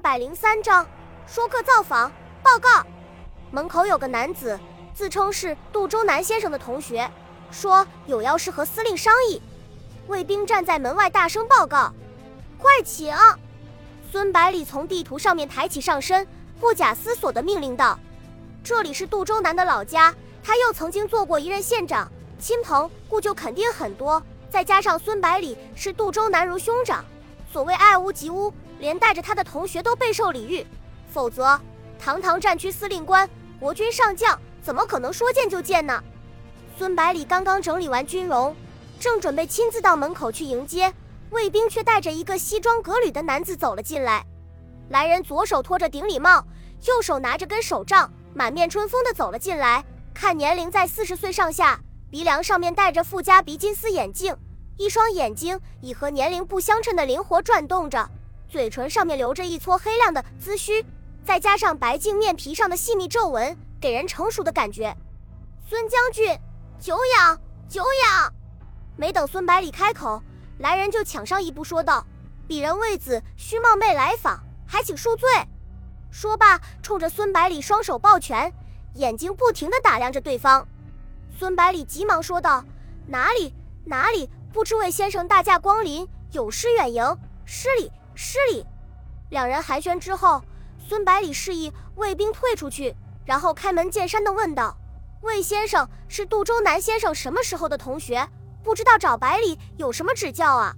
百零三章，说客造访报告。门口有个男子，自称是杜周南先生的同学，说有要事和司令商议。卫兵站在门外大声报告：“快请！”孙百里从地图上面抬起上身，不假思索地命令道：“这里是杜周南的老家，他又曾经做过一任县长，亲朋故旧肯定很多。再加上孙百里是杜周南如兄长，所谓爱屋及乌，连带着他的同学都备受礼遇。否则，堂堂战区司令官、国军上将，怎么可能说见就见呢？”孙百里刚刚整理完军容，正准备亲自到门口去迎接。卫兵却带着一个西装革履的男子走了进来。来人左手托着顶礼帽，右手拿着根手杖，满面春风的走了进来。看年龄在四十岁上下，鼻梁上面戴着富加鼻金丝眼镜，一双眼睛以和年龄不相称的灵活转动着，嘴唇上面留着一撮黑亮的髭须，再加上白净面皮上的细密皱纹，给人成熟的感觉。孙将军，久仰久仰。没等孙百里开口。来人就抢上一步说道：“鄙人为子须冒昧来访，还请恕罪。”说罢，冲着孙百里双手抱拳，眼睛不停地打量着对方。孙百里急忙说道：“哪里哪里，不知魏先生大驾光临，有失远迎，失礼失礼。”两人寒暄之后，孙百里示意卫兵退出去，然后开门见山地问道：“魏先生是杜周南先生什么时候的同学？”不知道找百里有什么指教啊？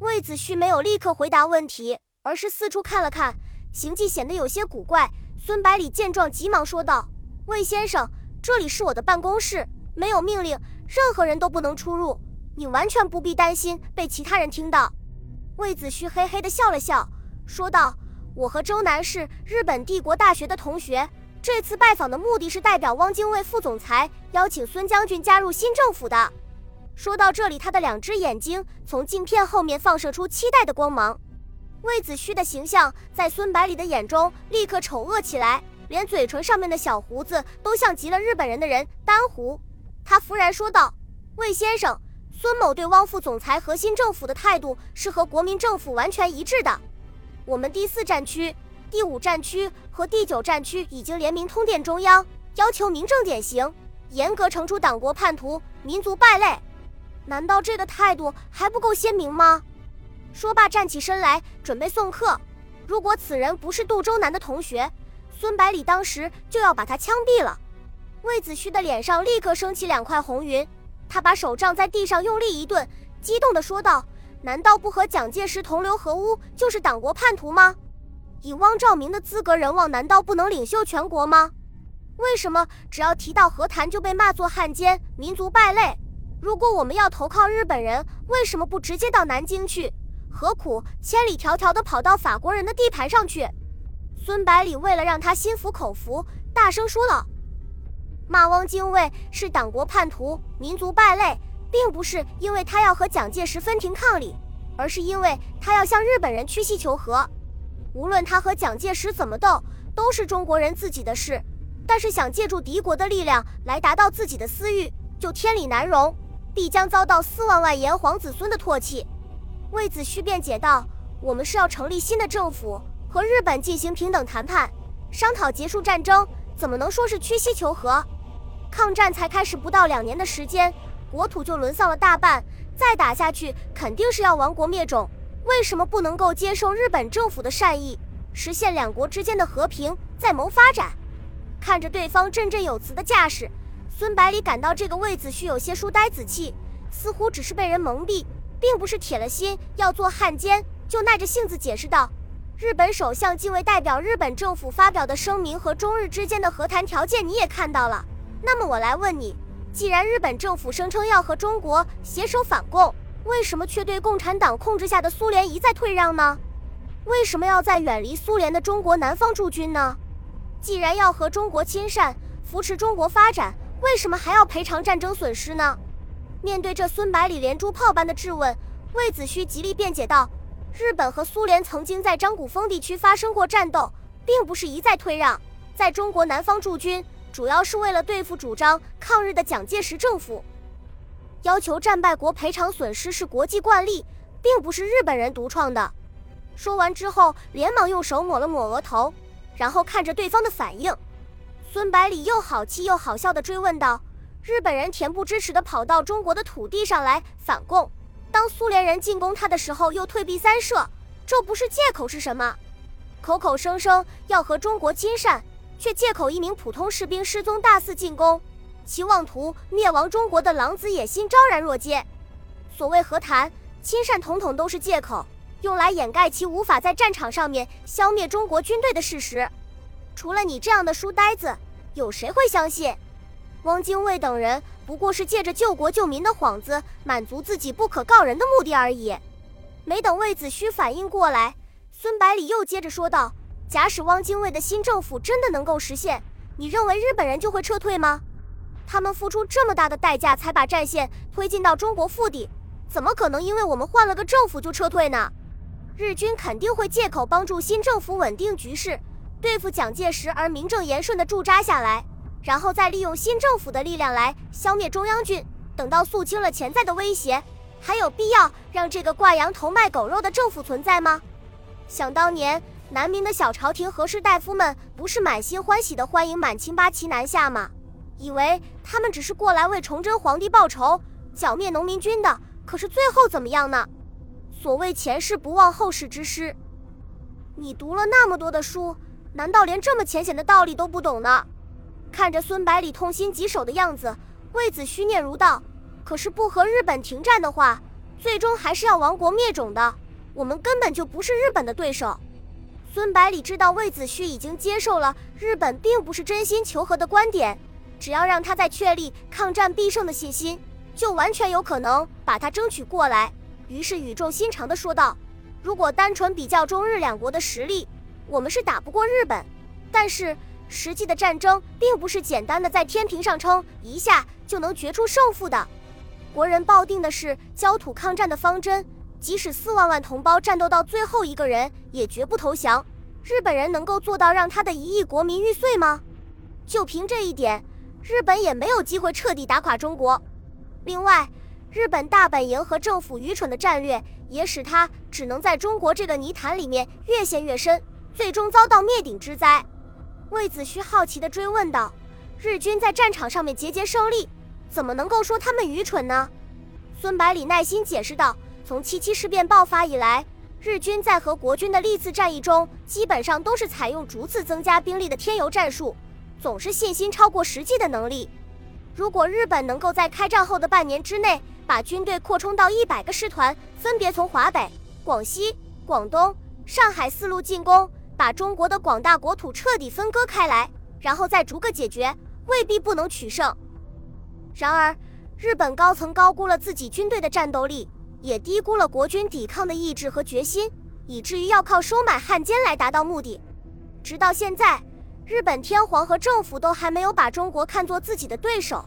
魏子胥没有立刻回答问题，而是四处看了看，行迹显得有些古怪。孙百里见状，急忙说道：“魏先生，这里是我的办公室，没有命令，任何人都不能出入，你完全不必担心被其他人听到。”魏子胥嘿嘿地笑了笑，说道：“我和周南是日本帝国大学的同学，这次拜访的目的是代表汪精卫副总裁邀请孙将军加入新政府的。”说到这里，他的两只眼睛从镜片后面放射出期待的光芒。魏子胥的形象在孙百里的眼中立刻丑恶起来，连嘴唇上面的小胡子都像极了日本人的人丹胡。他忽然说道：“魏先生，孙某对汪副总裁核心政府的态度是和国民政府完全一致的。我们第四战区、第五战区和第九战区已经联名通电中央，要求明正典刑，严格惩处党国叛徒、民族败类。”难道这个态度还不够鲜明吗？说罢，站起身来，准备送客。如果此人不是杜周南的同学，孙百里当时就要把他枪毙了。魏子胥的脸上立刻升起两块红云，他把手杖在地上用力一顿，激动地说道：“难道不和蒋介石同流合污就是党国叛徒吗？以汪兆铭的资格，人望难道不能领袖全国吗？为什么只要提到和谈就被骂作汉奸、民族败类？”如果我们要投靠日本人，为什么不直接到南京去？何苦千里迢迢地跑到法国人的地盘上去？孙百里为了让他心服口服，大声说道：“骂汪精卫是党国叛徒、民族败类，并不是因为他要和蒋介石分庭抗礼，而是因为他要向日本人屈膝求和。无论他和蒋介石怎么斗，都是中国人自己的事。但是想借助敌国的力量来达到自己的私欲，就天理难容。”必将遭到四万万炎黄子孙的唾弃。魏子胥辩解道：“我们是要成立新的政府，和日本进行平等谈判，商讨结束战争，怎么能说是屈膝求和？抗战才开始不到两年的时间，国土就沦丧了大半，再打下去肯定是要亡国灭种。为什么不能够接受日本政府的善意，实现两国之间的和平，再谋发展？”看着对方振振有词的架势。孙百里感到这个魏子胥有些书呆子气，似乎只是被人蒙蔽，并不是铁了心要做汉奸，就耐着性子解释道：“日本首相既为代表日本政府发表的声明和中日之间的和谈条件你也看到了，那么我来问你，既然日本政府声称要和中国携手反共，为什么却对共产党控制下的苏联一再退让呢？为什么要在远离苏联的中国南方驻军呢？既然要和中国亲善，扶持中国发展。”为什么还要赔偿战争损失呢？面对这孙百里连珠炮般的质问，魏子胥极力辩解道：“日本和苏联曾经在张古峰地区发生过战斗，并不是一再退让。在中国南方驻军，主要是为了对付主张抗日的蒋介石政府。要求战败国赔偿损失是国际惯例，并不是日本人独创的。说完之后，连忙用手抹了抹额头，然后看着对方的反应，孙百里又好气又好笑地追问道：“日本人恬不知耻地跑到中国的土地上来反共，当苏联人进攻他的时候又退避三舍，这不是借口是什么？口口声声要和中国亲善，却借口一名普通士兵失踪大肆进攻，其妄图灭亡中国的狼子野心昭然若揭。所谓和谈亲善，统统都是借口。”用来掩盖其无法在战场上面消灭中国军队的事实。除了你这样的书呆子，有谁会相信？汪精卫等人不过是借着救国救民的幌子，满足自己不可告人的目的而已。没等魏子胥反应过来，孙百里又接着说道：“假使汪精卫的新政府真的能够实现，你认为日本人就会撤退吗？他们付出这么大的代价才把战线推进到中国腹地，怎么可能因为我们换了个政府就撤退呢？”日军肯定会借口帮助新政府稳定局势，对付蒋介石而名正言顺地驻扎下来，然后再利用新政府的力量来消灭中央军。等到肃清了潜在的威胁，还有必要让这个挂羊头卖狗肉的政府存在吗？想当年，南明的小朝廷和士大夫们不是满心欢喜地欢迎满清八旗南下吗？以为他们只是过来为崇祯皇帝报仇、剿灭农民军的，可是最后怎么样呢？所谓前事不忘后事之师，你读了那么多的书，难道连这么浅显的道理都不懂呢？看着孙百里痛心疾首的样子，魏子虚念如道：“可是不和日本停战的话，最终还是要亡国灭种的。我们根本就不是日本的对手。”孙百里知道魏子胥已经接受了日本并不是真心求和的观点，只要让他再确立抗战必胜的信心，就完全有可能把他争取过来。于是语重心长地说道：“如果单纯比较中日两国的实力，我们是打不过日本。但是实际的战争并不是简单的在天平上称一下就能决出胜负的。国人抱定的是焦土抗战的方针，即使四万万同胞战斗到最后一个人，也绝不投降。日本人能够做到让他的一亿国民玉碎吗？就凭这一点，日本也没有机会彻底打垮中国。另外。”日本大本营和政府愚蠢的战略，也使他只能在中国这个泥潭里面越陷越深，最终遭到灭顶之灾。魏子虚好奇地追问道：“日军在战场上面节节胜利，怎么能够说他们愚蠢呢？”孙百里耐心解释道：“从七七事变爆发以来，日军在和国军的历次战役中，基本上都是采用逐次增加兵力的添油战术，总是信心超过实际的能力。如果日本能够在开战后的半年之内，把军队扩充到一百个师团，分别从华北、广西、广东、上海四路进攻，把中国的广大国土彻底分割开来，然后再逐个解决，未必不能取胜。然而，日本高层高估了自己军队的战斗力，也低估了国军抵抗的意志和决心，以至于要靠收买汉奸来达到目的。直到现在，日本天皇和政府都还没有把中国看作自己的对手，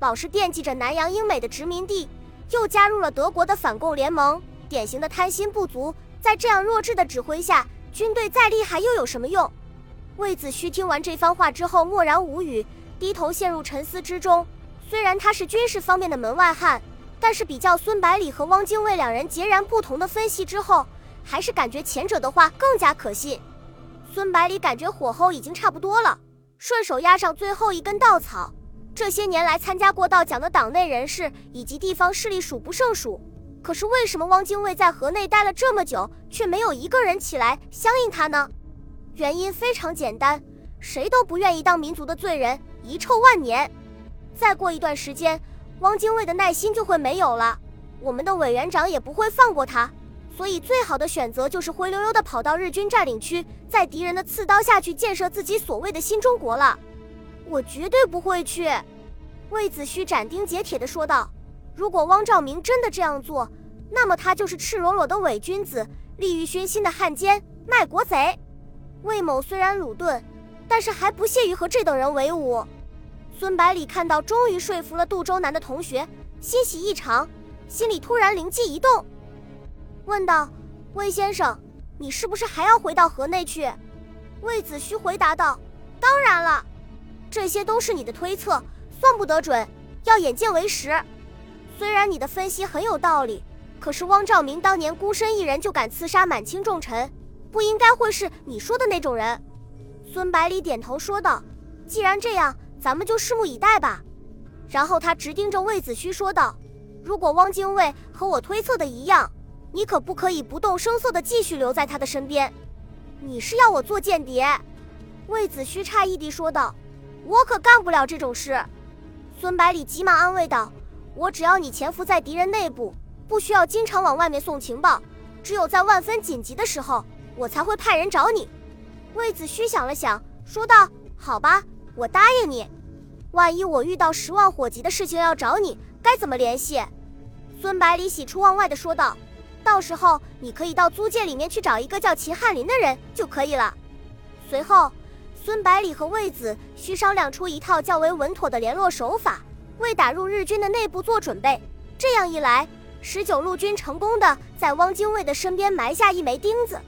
老是惦记着南洋英美的殖民地。又加入了德国的反共联盟，典型的贪心不足。在这样弱智的指挥下，军队再厉害又有什么用？魏子虚听完这番话之后，默然无语，低头陷入沉思之中。虽然他是军事方面的门外汉，但是比较孙百里和汪精卫两人截然不同的分析之后，还是感觉前者的话更加可信。孙百里感觉火候已经差不多了，顺手压上最后一根稻草。这些年来参加过到蒋的党内人士以及地方势力数不胜数，可是为什么汪精卫在河内待了这么久，却没有一个人起来相应他呢？原因非常简单，谁都不愿意当民族的罪人，遗臭万年。再过一段时间，汪精卫的耐心就会没有了，我们的委员长也不会放过他，所以最好的选择就是灰溜溜的跑到日军占领区，在敌人的刺刀下去建设自己所谓的新中国了。我绝对不会去，魏子虚斩钉截铁地说道。如果汪兆铭真的这样做，那么他就是赤裸裸的伪君子，利欲熏心的汉奸、卖国贼。魏某虽然鲁钝，但是还不屑于和这等人为伍。孙百里看到终于说服了杜周南的同学，欣喜异常，心里突然灵机一动，问道：“魏先生，你是不是还要回到河内去？”魏子虚回答道：“当然了。”这些都是你的推测，算不得准，要眼见为实。虽然你的分析很有道理，可是汪兆铭当年孤身一人就敢刺杀满清重臣，不应该会是你说的那种人。孙百里点头说道：“既然这样，咱们就拭目以待吧。”然后他直盯着魏子虚说道：“如果汪精卫和我推测的一样，你可不可以不动声色地继续留在他的身边？你是要我做间谍？”魏子虚诧异地说道：“我可干不了这种事。”孙百里急忙安慰道：“我只要你潜伏在敌人内部，不需要经常往外面送情报，只有在万分紧急的时候，我才会派人找你。”魏子虚想了想，说道：“好吧，我答应你。万一我遇到十万火急的事情要找你，该怎么联系？”孙百里喜出望外地说道：“到时候你可以到租界里面去找一个叫秦翰林的人就可以了。”随后。孙百里和魏子需商量出一套较为稳妥的联络手法，为打入日军的内部做准备。这样一来，十九路军成功的在汪精卫的身边埋下一枚钉子。